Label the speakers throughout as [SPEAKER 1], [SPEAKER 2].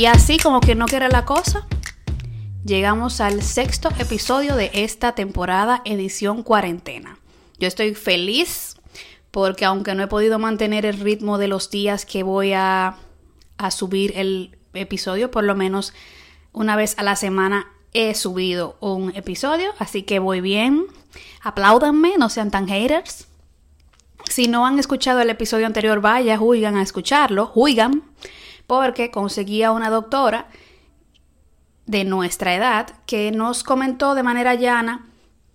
[SPEAKER 1] Y así como que no quiere la cosa, llegamos al sexto episodio de esta temporada edición cuarentena. Yo estoy feliz porque aunque no he podido mantener el ritmo de los días que voy a, subir el episodio, por lo menos una vez a la semana he subido un episodio, así que voy bien. Apláudanme, no sean tan haters. Si no han escuchado el episodio anterior, vaya, juigan a escucharlo, juigan, porque conseguí a una doctora de nuestra edad que nos comentó de manera llana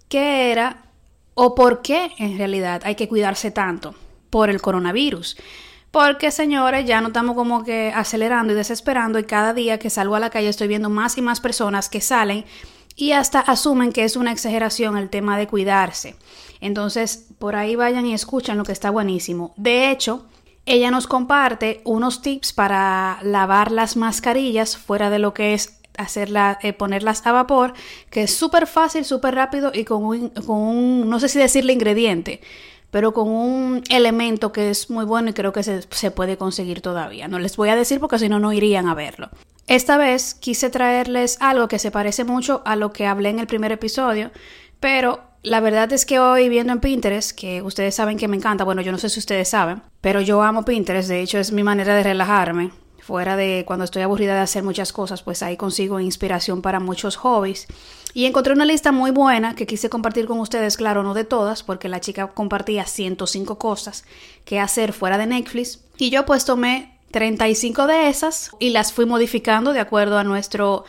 [SPEAKER 1] qué era o por qué en realidad hay que cuidarse tanto por el coronavirus. Porque, señores, ya no estamos como que acelerando y desesperando y cada día que salgo a la calle estoy viendo más y más personas que salen y hasta asumen que es una exageración el tema de cuidarse. Entonces, por ahí vayan y escuchen lo que está buenísimo. De hecho, ella nos comparte unos tips para lavar las mascarillas fuera de lo que es hacerla, eh, ponerlas a vapor, que es súper fácil, súper rápido y con un, con un, no sé si decirle ingrediente, pero con un elemento que es muy bueno y creo que se, se puede conseguir todavía. No les voy a decir porque si no, no irían a verlo. Esta vez quise traerles algo que se parece mucho a lo que hablé en el primer episodio, pero la verdad es que hoy viendo en Pinterest, que ustedes saben que me encanta, bueno, yo no sé si ustedes saben, pero yo amo Pinterest, de hecho es mi manera de relajarme, fuera de cuando estoy aburrida de hacer muchas cosas, pues ahí consigo inspiración para muchos hobbies. Y encontré una lista muy buena que quise compartir con ustedes, claro, no de todas, porque la chica compartía 105 cosas que hacer fuera de Netflix. Y yo pues tomé 35 de esas y las fui modificando de acuerdo a, nuestro,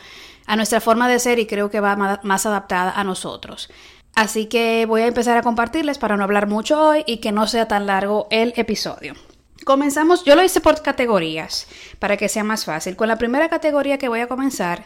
[SPEAKER 1] a nuestra forma de ser y creo que va más adaptada a nosotros. Así que voy a empezar a compartirles para no hablar mucho hoy y que no sea tan largo el episodio. Comenzamos, yo lo hice por categorías para que sea más fácil. Con la primera categoría que voy a comenzar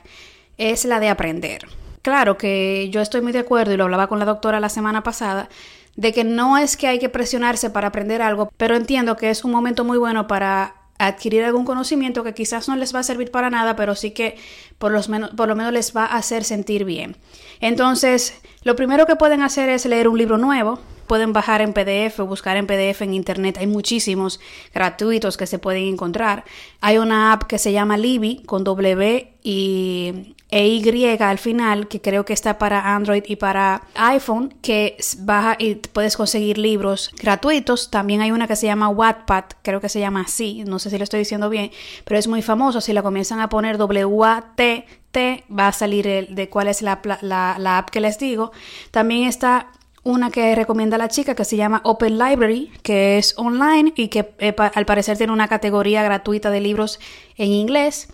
[SPEAKER 1] es la de aprender. Claro que yo estoy muy de acuerdo y lo hablaba con la doctora la semana pasada, de que no es que hay que presionarse para aprender algo, pero entiendo que es un momento muy bueno para adquirir algún conocimiento que quizás no les va a servir para nada, pero sí que por, los menos, por lo menos les va a hacer sentir bien. Entonces, lo primero que pueden hacer es leer un libro nuevo, pueden bajar en PDF o buscar en PDF en Internet. Hay muchísimos gratuitos que se pueden encontrar. Hay una app que se llama Libby con W y e Y al final, que creo que está para Android y para iPhone, que baja y puedes conseguir libros gratuitos. También hay una que se llama Wattpad, creo que se llama así, no sé si lo estoy diciendo bien, pero es muy famoso. Si la comienzan a poner W-A-T-T, va a salir el, de cuál es la, la app que les digo. También está una que recomienda la chica que se llama Open Library, que es online y que eh, al parecer tiene una categoría gratuita de libros en inglés.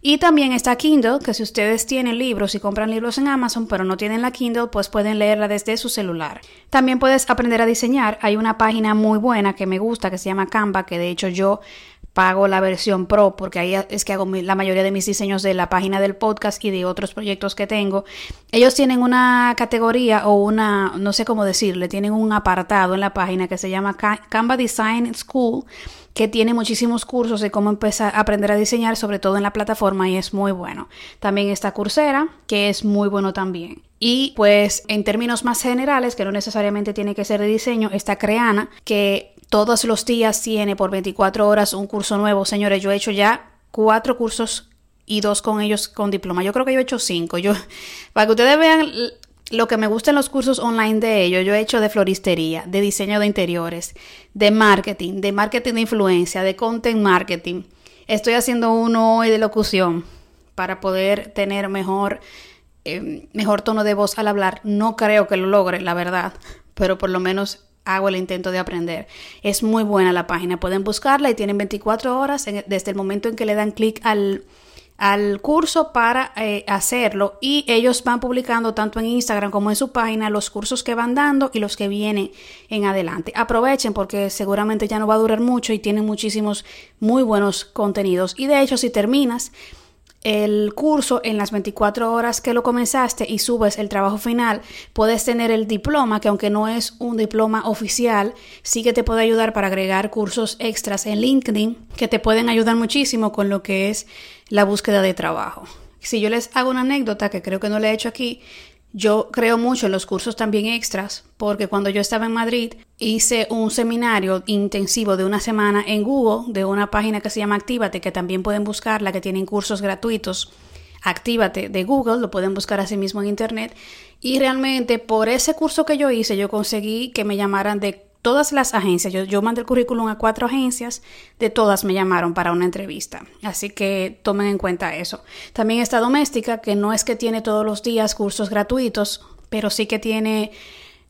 [SPEAKER 1] Y también está Kindle, que si ustedes tienen libros y compran libros en Amazon, pero no tienen la Kindle, pues pueden leerla desde su celular. También puedes aprender a diseñar. Hay una página muy buena que me gusta que se llama Canva, que de hecho yo pago la versión Pro porque ahí es que hago la mayoría de mis diseños de la página del podcast y de otros proyectos que tengo. Ellos tienen una categoría o una, no sé cómo decirle, tienen un apartado en la página que se llama Canva Design School que tiene muchísimos cursos de cómo empezar a aprender a diseñar, sobre todo en la plataforma, y es muy bueno. También está Coursera, que es muy bueno también. Y pues en términos más generales, que no necesariamente tiene que ser de diseño, está Creana, que todos los días tiene por 24 horas un curso nuevo. Señores, yo he hecho ya cuatro cursos y dos con ellos con diploma. Yo creo que yo he hecho cinco. Yo, para que ustedes vean lo que me gusta en los cursos online de ellos, yo he hecho de floristería, de diseño de interiores, de marketing, de marketing de influencia, de content marketing. Estoy haciendo uno hoy de locución para poder tener mejor, eh, mejor tono de voz al hablar. No creo que lo logre, la verdad, pero por lo menos hago el intento de aprender. Es muy buena la página, pueden buscarla y tienen 24 horas desde el momento en que le dan clic al al curso para eh, hacerlo y ellos van publicando tanto en Instagram como en su página los cursos que van dando y los que vienen en adelante. Aprovechen porque seguramente ya no va a durar mucho y tienen muchísimos muy buenos contenidos y de hecho si terminas el curso en las 24 horas que lo comenzaste y subes el trabajo final, puedes tener el diploma, que aunque no es un diploma oficial, sí que te puede ayudar para agregar cursos extras en LinkedIn que te pueden ayudar muchísimo con lo que es la búsqueda de trabajo. Si yo les hago una anécdota que creo que no le he hecho aquí, Yo creo mucho en los cursos también extras, porque cuando yo estaba en Madrid hice un seminario intensivo de una semana en Google, de una página que se llama Actívate, que también pueden buscarla, que tienen cursos gratuitos. Actívate de Google, lo pueden buscar así mismo en Internet. Y realmente por ese curso que yo hice, yo conseguí que me llamaran de todas las agencias, yo, yo, mandé el currículum a cuatro agencias, de todas me llamaron para una entrevista. Así que tomen en cuenta eso. También está Doméstica, que no es que tiene todos los días cursos gratuitos, pero sí que tiene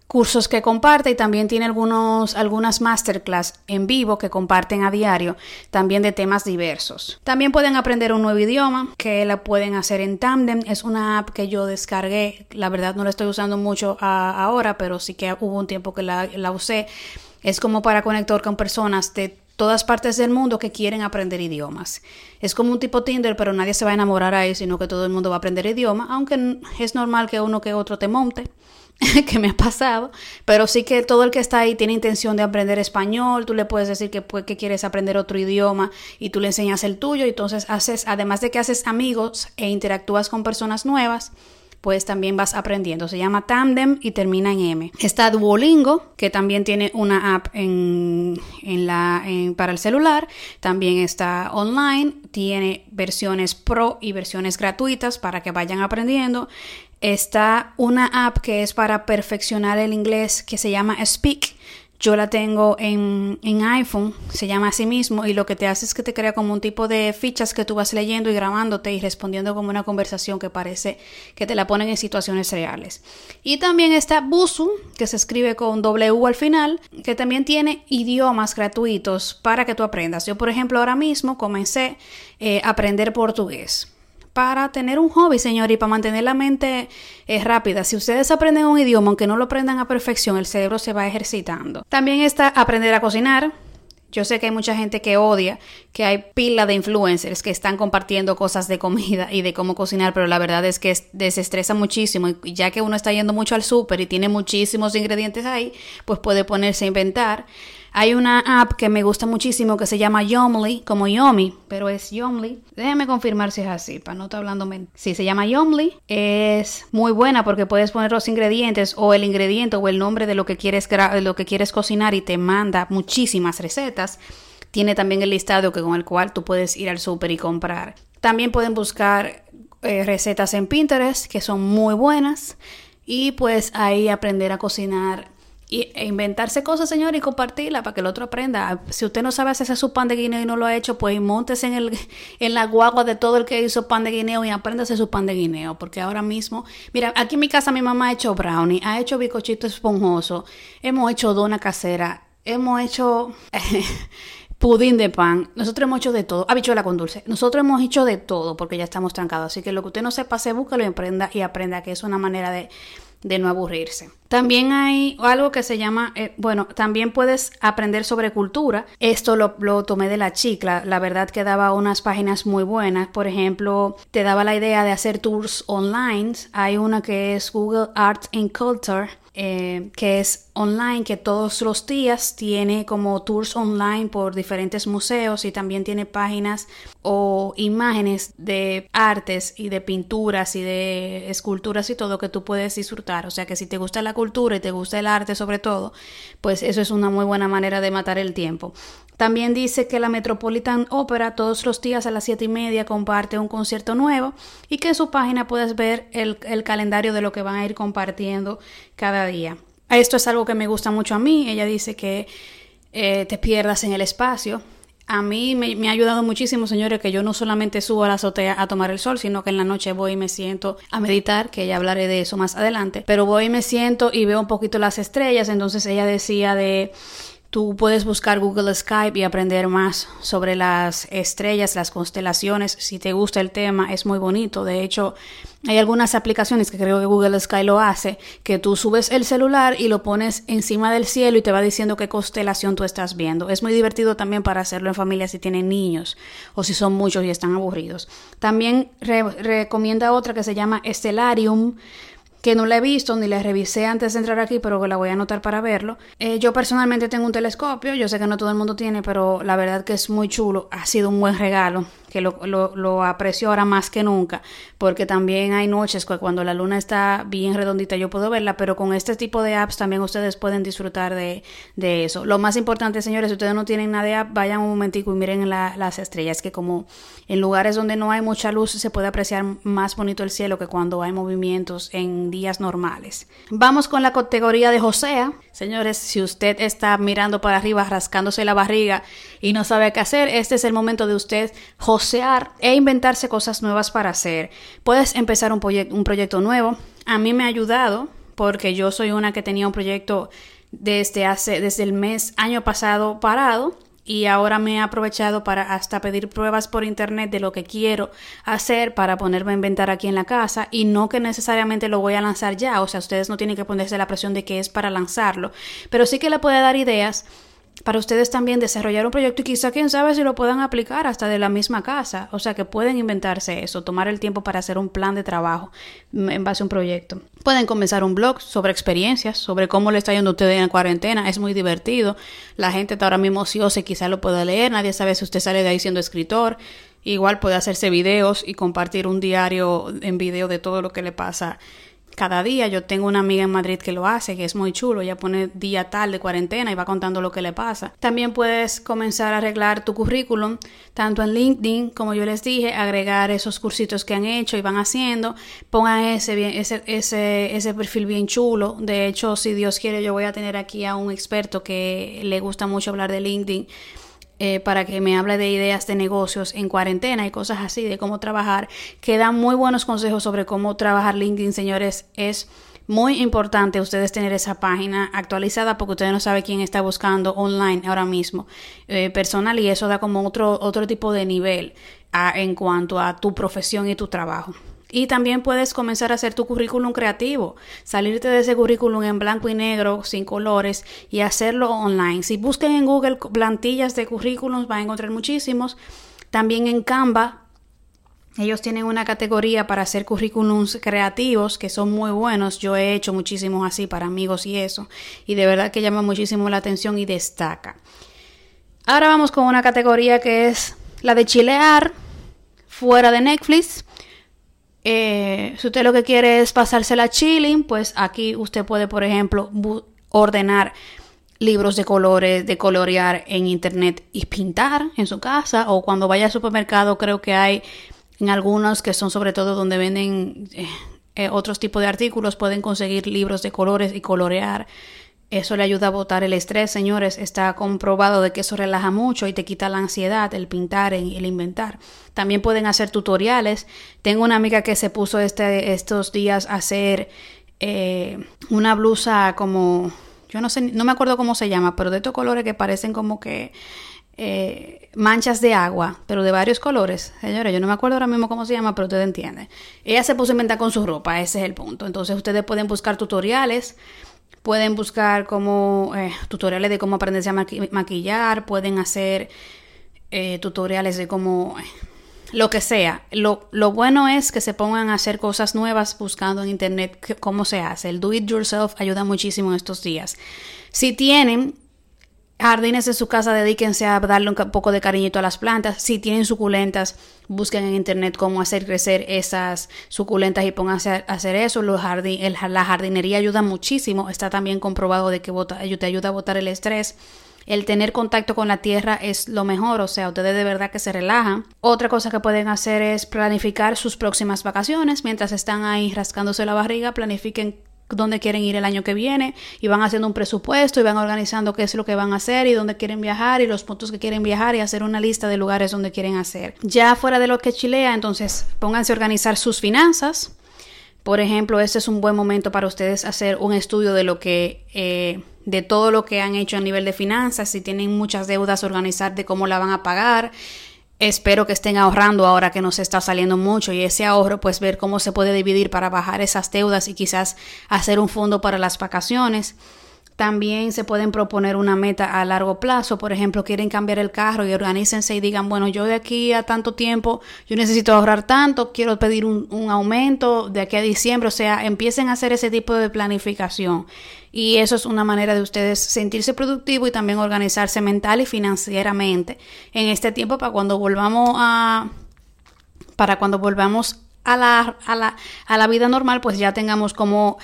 [SPEAKER 1] cursos que comparte y también tiene algunos, algunas masterclass en vivo que comparten a diario, también de temas diversos. También pueden aprender un nuevo idioma que la pueden hacer en Tandem. Es una app que yo descargué, la verdad no la estoy usando mucho ahora, pero sí que hubo un tiempo que la, la usé. Es como para conectar con personas de todas partes del mundo que quieren aprender idiomas. Es como un tipo Tinder, pero nadie se va a enamorar ahí, sino que todo el mundo va a aprender idioma, aunque es normal que uno que otro te monte. que me ha pasado, pero sí que todo el que está ahí tiene intención de aprender español, tú le puedes decir que, que quieres aprender otro idioma y tú le enseñas el tuyo, y entonces haces, además de que haces amigos e interactúas con personas nuevas, pues también vas aprendiendo. Se llama Tandem y termina en M. Está Duolingo, que también tiene una app en, la, para el celular. También está online. Tiene versiones pro y versiones gratuitas para que vayan aprendiendo. Está una app que es para perfeccionar el inglés que se llama Speak. Yo la tengo en, iPhone, se llama así mismo, y lo que te hace es que te crea como un tipo de fichas que tú vas leyendo y grabándote y respondiendo como una conversación que parece que te la ponen en situaciones reales. Y también está Busu, que se escribe con W al final, que también tiene idiomas gratuitos para que tú aprendas. Yo, por ejemplo, ahora mismo comencé eh, a aprender portugués para tener un hobby, señor, y para mantener la mente eh, rápida. Si ustedes aprenden un idioma, aunque no lo aprendan a perfección, el cerebro se va ejercitando. También está aprender a cocinar. Yo sé que hay mucha gente que odia, que hay pila de influencers que están compartiendo cosas de comida y de cómo cocinar, pero la verdad es que desestresa muchísimo y ya que uno está yendo mucho al súper y tiene muchísimos ingredientes ahí, pues puede ponerse a inventar. Hay una app que me gusta muchísimo que se llama Yomly, como Yomi, pero es Yomly. Déjame confirmar si es así, para no estar hablando mentira. Sí, se llama Yomly. Es muy buena porque puedes poner los ingredientes o el ingrediente o el nombre de lo que quieres, lo que quieres cocinar y te manda muchísimas recetas. Tiene también el listado que, con el cual tú puedes ir al súper y comprar. También pueden buscar eh, recetas en Pinterest que son muy buenas y pues ahí aprender a cocinar y, e inventarse cosas, señor, y compartirla para que el otro aprenda. Si usted no sabe hacer su pan de guineo y no lo ha hecho, pues montese en, el, en la guagua de todo el que hizo pan de guineo y apréndase su pan de guineo. Porque ahora mismo, mira, aquí en mi casa mi mamá ha hecho brownie, ha hecho bicochito esponjoso, hemos hecho dona casera, hemos hecho... pudín de pan. Nosotros hemos hecho de todo. Habichuela con dulce. Nosotros hemos hecho de todo porque ya estamos trancados. Así que lo que usted no sepa, se busca, lo aprenda y aprenda que es una manera de de no aburrirse. También hay algo que se llama, eh, bueno, también puedes aprender sobre cultura. Esto lo, lo, tomé de la chicla. La verdad que daba unas páginas muy buenas. Por ejemplo, te daba la idea de hacer tours online. Hay una que es Google Art and Culture eh, que es online, que todos los días tiene como tours online por diferentes museos y también tiene páginas o imágenes de artes y de pinturas y de esculturas y todo que tú puedes disfrutar. O sea que si te gusta la cultura y te gusta el arte sobre todo, pues eso es una muy buena manera de matar el tiempo. También dice que la Metropolitan Opera todos los días a las 7 y media comparte un concierto nuevo y que en su página puedes ver el, calendario de lo que van a ir compartiendo cada día. Esto es algo que me gusta mucho a mí. Ella dice que eh, te pierdas en el espacio. A mí me, me, ha ayudado muchísimo, señores, que yo no solamente subo a la azotea a tomar el sol, sino que en la noche voy y me siento a meditar, que ya hablaré de eso más adelante, pero voy y me siento y veo un poquito las estrellas, entonces ella decía de Tú puedes buscar Google Skype y aprender más sobre las estrellas, las constelaciones. Si te gusta el tema, es muy bonito. De hecho, hay algunas aplicaciones que creo que Google Sky lo hace, que tú subes el celular y lo pones encima del cielo y te va diciendo qué constelación tú estás viendo. Es muy divertido también para hacerlo en familia si tienen niños o si son muchos y están aburridos. También recomienda otra que se llama Stellarium que no la he visto ni la revisé antes de entrar aquí, pero que la voy a anotar para verlo. Eh, yo personalmente tengo un telescopio, yo sé que no todo el mundo tiene, pero la verdad que es muy chulo, ha sido un buen regalo que lo, lo, aprecio ahora más que nunca, porque también hay noches que cuando la luna está bien redondita yo puedo verla, pero con este tipo de apps también ustedes pueden disfrutar de, de eso. Lo más importante, señores, si ustedes no tienen nada de app, vayan un momentico y miren las estrellas, que como en lugares donde no hay mucha luz se puede apreciar más bonito el cielo que cuando hay movimientos en días normales. Vamos con la categoría de Josea. Señores, si usted está mirando para arriba, rascándose la barriga y no sabe qué hacer, este es el momento de usted josear e inventarse cosas nuevas para hacer. Puedes empezar un, un proyecto nuevo. A mí me ha ayudado porque yo soy una que tenía un proyecto desde hace desde el mes año pasado parado y ahora me he aprovechado para hasta pedir pruebas por internet de lo que quiero hacer para ponerme a inventar aquí en la casa y no que necesariamente lo voy a lanzar ya, o sea, ustedes no tienen que ponerse la presión de que es para lanzarlo, pero sí que le puede dar ideas para ustedes también desarrollar un proyecto y quizá quién sabe si lo puedan aplicar hasta de la misma casa. O sea que pueden inventarse eso, tomar el tiempo para hacer un plan de trabajo en base a un proyecto. Pueden comenzar un blog sobre experiencias, sobre cómo le está yendo a ustedes en cuarentena. Es muy divertido. La gente está ahora mismo ociosa y quizá lo pueda leer. Nadie sabe si usted sale de ahí siendo escritor. Igual puede hacerse videos y compartir un diario en video de todo lo que le pasa cada día. Yo tengo una amiga en Madrid que lo hace, que es muy chulo. Ella pone día tal de cuarentena y va contando lo que le pasa. También puedes comenzar a arreglar tu currículum, tanto en LinkedIn, como yo les dije, agregar esos cursitos que han hecho y van haciendo. Pongan ese, bien, ese, ese, ese perfil bien chulo. De hecho, si Dios quiere, yo voy a tener aquí a un experto que le gusta mucho hablar de LinkedIn eh, para que me hable de ideas de negocios en cuarentena y cosas así, de cómo trabajar, que dan muy buenos consejos sobre cómo trabajar LinkedIn, señores. Es muy importante ustedes tener esa página actualizada porque ustedes no saben quién está buscando online ahora mismo eh, personal y eso da como otro, otro tipo de nivel en cuanto a tu profesión y tu trabajo. Y también puedes comenzar a hacer tu currículum creativo, salirte de ese currículum en blanco y negro, sin colores, y hacerlo online. Si buscan en Google plantillas de currículums, van a encontrar muchísimos. También en Canva, ellos tienen una categoría para hacer currículums creativos que son muy buenos. Yo he hecho muchísimos así para amigos y eso. Y de verdad que llama muchísimo la atención y destaca. Ahora vamos con una categoría que es la de chilear fuera de Netflix eh, si usted lo que quiere es pasársela chilling, pues aquí usted puede, por ejemplo, ordenar libros de colores, de colorear en internet y pintar en su casa. O cuando vaya al supermercado, creo que hay en algunos que son sobre todo donde venden eh, eh, otros tipos de artículos, pueden conseguir libros de colores y colorear eso le ayuda a botar el estrés, señores. Está comprobado de que eso relaja mucho y te quita la ansiedad, el pintar y el inventar. También pueden hacer tutoriales. Tengo una amiga que se puso este, estos días a hacer eh, una blusa como, yo no sé, no me acuerdo cómo se llama, pero de estos colores que parecen como que eh, manchas de agua, pero de varios colores. Señores, yo no me acuerdo ahora mismo cómo se llama, pero ustedes entienden. Ella se puso a inventar con su ropa, ese es el punto. Entonces ustedes pueden buscar tutoriales Pueden buscar como eh, tutoriales de cómo aprenderse a maquillar, pueden hacer eh, tutoriales de cómo eh, lo que sea. Lo, lo, bueno es que se pongan a hacer cosas nuevas buscando en internet cómo se hace. El do it yourself ayuda muchísimo en estos días. Si tienen jardines en su casa, dedíquense a darle un poco de cariñito a las plantas. Si tienen suculentas, busquen en internet cómo hacer crecer esas suculentas y pónganse a hacer eso. La jardinería ayuda muchísimo. Está también comprobado de que te ayuda a botar el estrés. El tener contacto con la tierra es lo mejor, o sea, ustedes de verdad que se relajan. Otra cosa que pueden hacer es planificar sus próximas vacaciones. Mientras están ahí rascándose la barriga, planifiquen dónde quieren ir el año que viene y van haciendo un presupuesto y van organizando qué es lo que van a hacer y dónde quieren viajar y los puntos que quieren viajar y hacer una lista de lugares donde quieren hacer. Ya fuera de lo que chilea, entonces pónganse a organizar sus finanzas. Por ejemplo, este es un buen momento para ustedes hacer un estudio de lo que, eh, de todo lo que han hecho a nivel de finanzas, si tienen muchas deudas, organizar de cómo la van a pagar, Espero que estén ahorrando ahora que nos está saliendo mucho y ese ahorro pues ver cómo se puede dividir para bajar esas deudas y quizás hacer un fondo para las vacaciones. También se pueden proponer una meta a largo plazo. Por ejemplo, quieren cambiar el carro y organícense y digan, bueno, yo de aquí a tanto tiempo, yo necesito ahorrar tanto, quiero pedir un, un aumento de aquí a diciembre. O sea, empiecen a hacer ese tipo de planificación. Y eso es una manera de ustedes sentirse productivo y también organizarse mental y financieramente en este tiempo para cuando volvamos a para cuando volvamos a la, a la, a la vida normal, pues ya tengamos como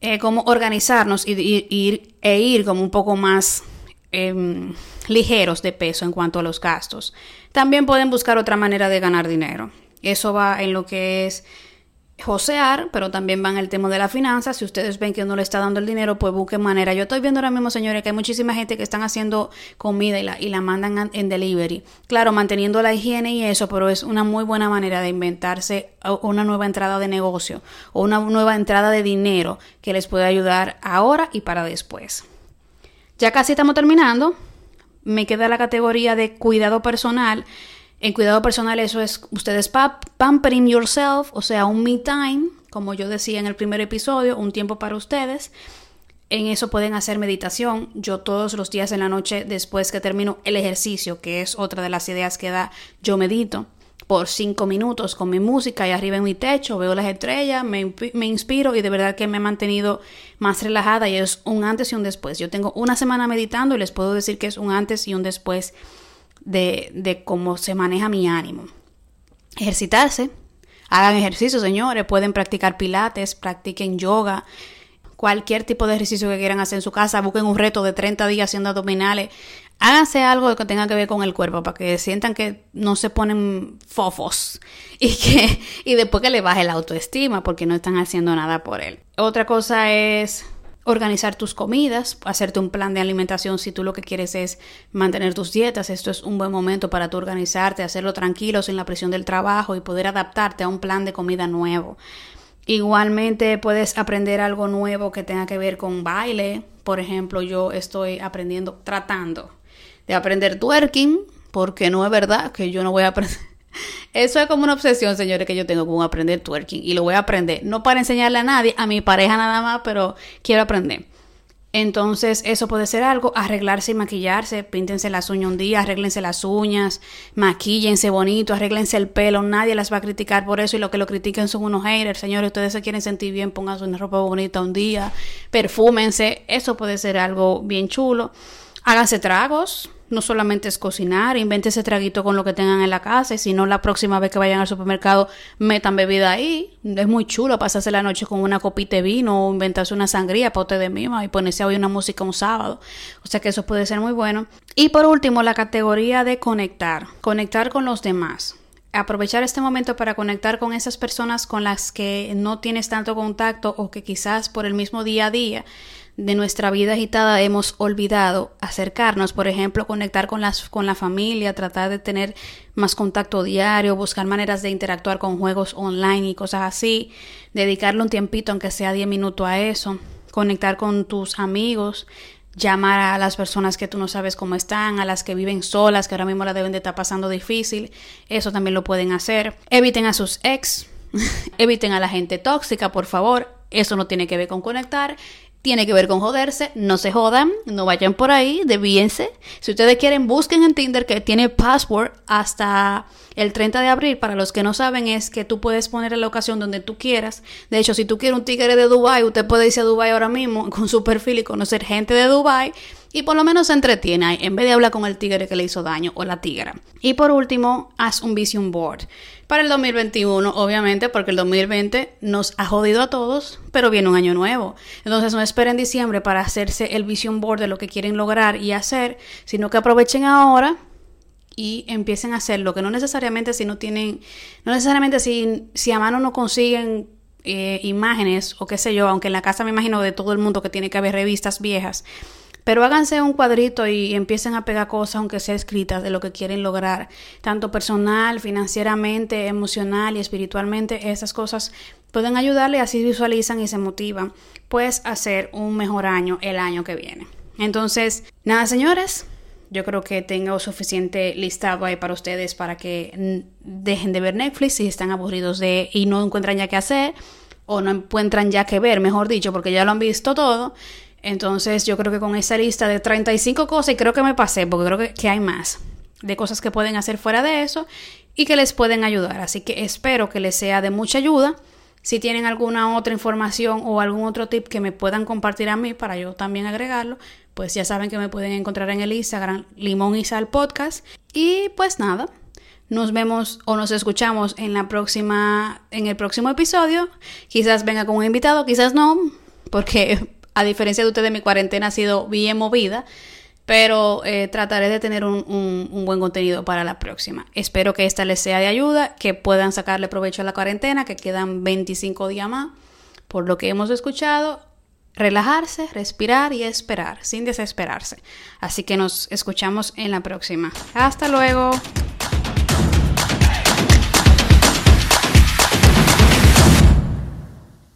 [SPEAKER 1] eh, cómo organizarnos y, ir, e ir como un poco más em, ligeros de peso en cuanto a los gastos. También pueden buscar otra manera de ganar dinero. Eso va en lo que es josear, pero también van el tema de la finanza. Si ustedes ven que no le está dando el dinero, pues busquen manera. Yo estoy viendo ahora mismo, señores, que hay muchísima gente que están haciendo comida y la, y la mandan en delivery. Claro, manteniendo la higiene y eso, pero es una muy buena manera de inventarse una nueva entrada de negocio o una nueva entrada de dinero que les puede ayudar ahora y para después. Ya casi estamos terminando. Me queda la categoría de cuidado personal en cuidado personal eso es ustedes pampering yourself, o sea, un me time, como yo decía en el primer episodio, un tiempo para ustedes. En eso pueden hacer meditación. Yo todos los días en la noche, después que termino el ejercicio, que es otra de las ideas que da, yo medito por cinco minutos con mi música y arriba en mi techo, veo las estrellas, me, me, inspiro y de verdad que me he mantenido más relajada y es un antes y un después. Yo tengo una semana meditando y les puedo decir que es un antes y un después de, cómo se maneja mi ánimo. Ejercitarse, hagan ejercicio, señores, pueden practicar pilates, practiquen yoga, cualquier tipo de ejercicio que quieran hacer en su casa, busquen un reto de 30 días haciendo abdominales, háganse algo que tenga que ver con el cuerpo para que sientan que no se ponen fofos y que y después que le baje la autoestima porque no están haciendo nada por él. Otra cosa es organizar tus comidas, hacerte un plan de alimentación si tú lo que quieres es mantener tus dietas. Esto es un buen momento para tú organizarte, hacerlo tranquilo, sin la presión del trabajo y poder adaptarte a un plan de comida nuevo. Igualmente puedes aprender algo nuevo que tenga que ver con baile. Por ejemplo, yo estoy aprendiendo, tratando de aprender twerking, porque no es verdad que yo no voy a aprender eso es como una obsesión, señores, que yo tengo con aprender twerking. Y lo voy a aprender. No para enseñarle a nadie, a mi pareja nada más, pero quiero aprender. Entonces, eso puede ser algo, arreglarse y maquillarse, píntense las uñas un día, arréglense las uñas, maquíllense bonito, arréglense el pelo, nadie las va a criticar por eso y lo que lo critiquen son unos haters, señores, ustedes se quieren sentir bien, pónganse una ropa bonita un día, perfúmense, eso puede ser algo bien chulo. Háganse tragos, no solamente es cocinar, invente ese traguito con lo que tengan en la casa y si no la próxima vez que vayan al supermercado metan bebida ahí. Es muy chulo pasarse la noche con una copita de vino o inventarse una sangría para ustedes misma y ponerse a oír una música un sábado. O sea que eso puede ser muy bueno. Y por último, la categoría de conectar. Conectar con los demás aprovechar este momento para conectar con esas personas con las que no tienes tanto contacto o que quizás por el mismo día a día de nuestra vida agitada hemos olvidado acercarnos, por ejemplo, conectar con, las, con la familia, tratar de tener más contacto diario, buscar maneras de interactuar con juegos online y cosas así, dedicarle un tiempito, aunque sea 10 minutos a eso, conectar con tus amigos, llamar a las personas que tú no sabes cómo están, a las que viven solas, que ahora mismo la deben de estar pasando difícil, eso también lo pueden hacer. Eviten a sus ex, eviten a la gente tóxica, por favor, eso no tiene que ver con conectar, tiene que ver con joderse, no se jodan, no vayan por ahí, devíense. Si ustedes quieren, busquen en Tinder que tiene password hasta el 30 de abril. Para los que no saben, es que tú puedes poner la ocasión donde tú quieras. De hecho, si tú quieres un tigre de Dubai, usted puede irse a Dubai ahora mismo con su perfil y conocer gente de Dubai y por lo menos se entretiene ahí, en vez de hablar con el tigre que le hizo daño o la tigra. Y por último, haz un vision board. Para el 2021, obviamente, porque el 2020 nos ha jodido a todos, pero viene un año nuevo. Entonces no esperen diciembre para hacerse el vision board de lo que quieren lograr y hacer, sino que aprovechen ahora y empiecen a hacerlo, que no necesariamente si no tienen, no necesariamente si, si a mano no consiguen eh, imágenes o qué sé yo, aunque en la casa me imagino de todo el mundo que tiene que haber revistas viejas, pero háganse un cuadrito y empiecen a pegar cosas, aunque sea escritas, de lo que quieren lograr, tanto personal, financieramente, emocional y espiritualmente. Esas cosas pueden ayudarle, así visualizan y se motivan, pues, hacer un mejor año el año que viene. Entonces, nada, señores. Yo creo que tengo suficiente listado ahí para ustedes para que dejen de ver Netflix si están aburridos de y no encuentran ya qué hacer o no encuentran ya qué ver, mejor dicho, porque ya lo han visto todo Entonces yo creo que con esa lista de 35 cosas, y creo que me pasé, porque creo que, que hay más, de cosas que pueden hacer fuera de eso y que les pueden ayudar. Así que espero que les sea de mucha ayuda. Si tienen alguna otra información o algún otro tip que me puedan compartir a mí para yo también agregarlo, pues ya saben que me pueden encontrar en el Instagram Limón y Sal Podcast. Y pues nada, nos vemos o nos escuchamos en la próxima en el próximo episodio. Quizás venga con un invitado, quizás no, porque a diferencia de ustedes mi cuarentena ha sido bien movida pero eh, trataré de tener un, un, buen contenido para la próxima. Espero que esta les sea de ayuda, que puedan sacarle provecho a la cuarentena, que quedan 25 días más. Por lo que hemos escuchado, relajarse, respirar y esperar, sin desesperarse. Así que nos escuchamos en la próxima. Hasta luego.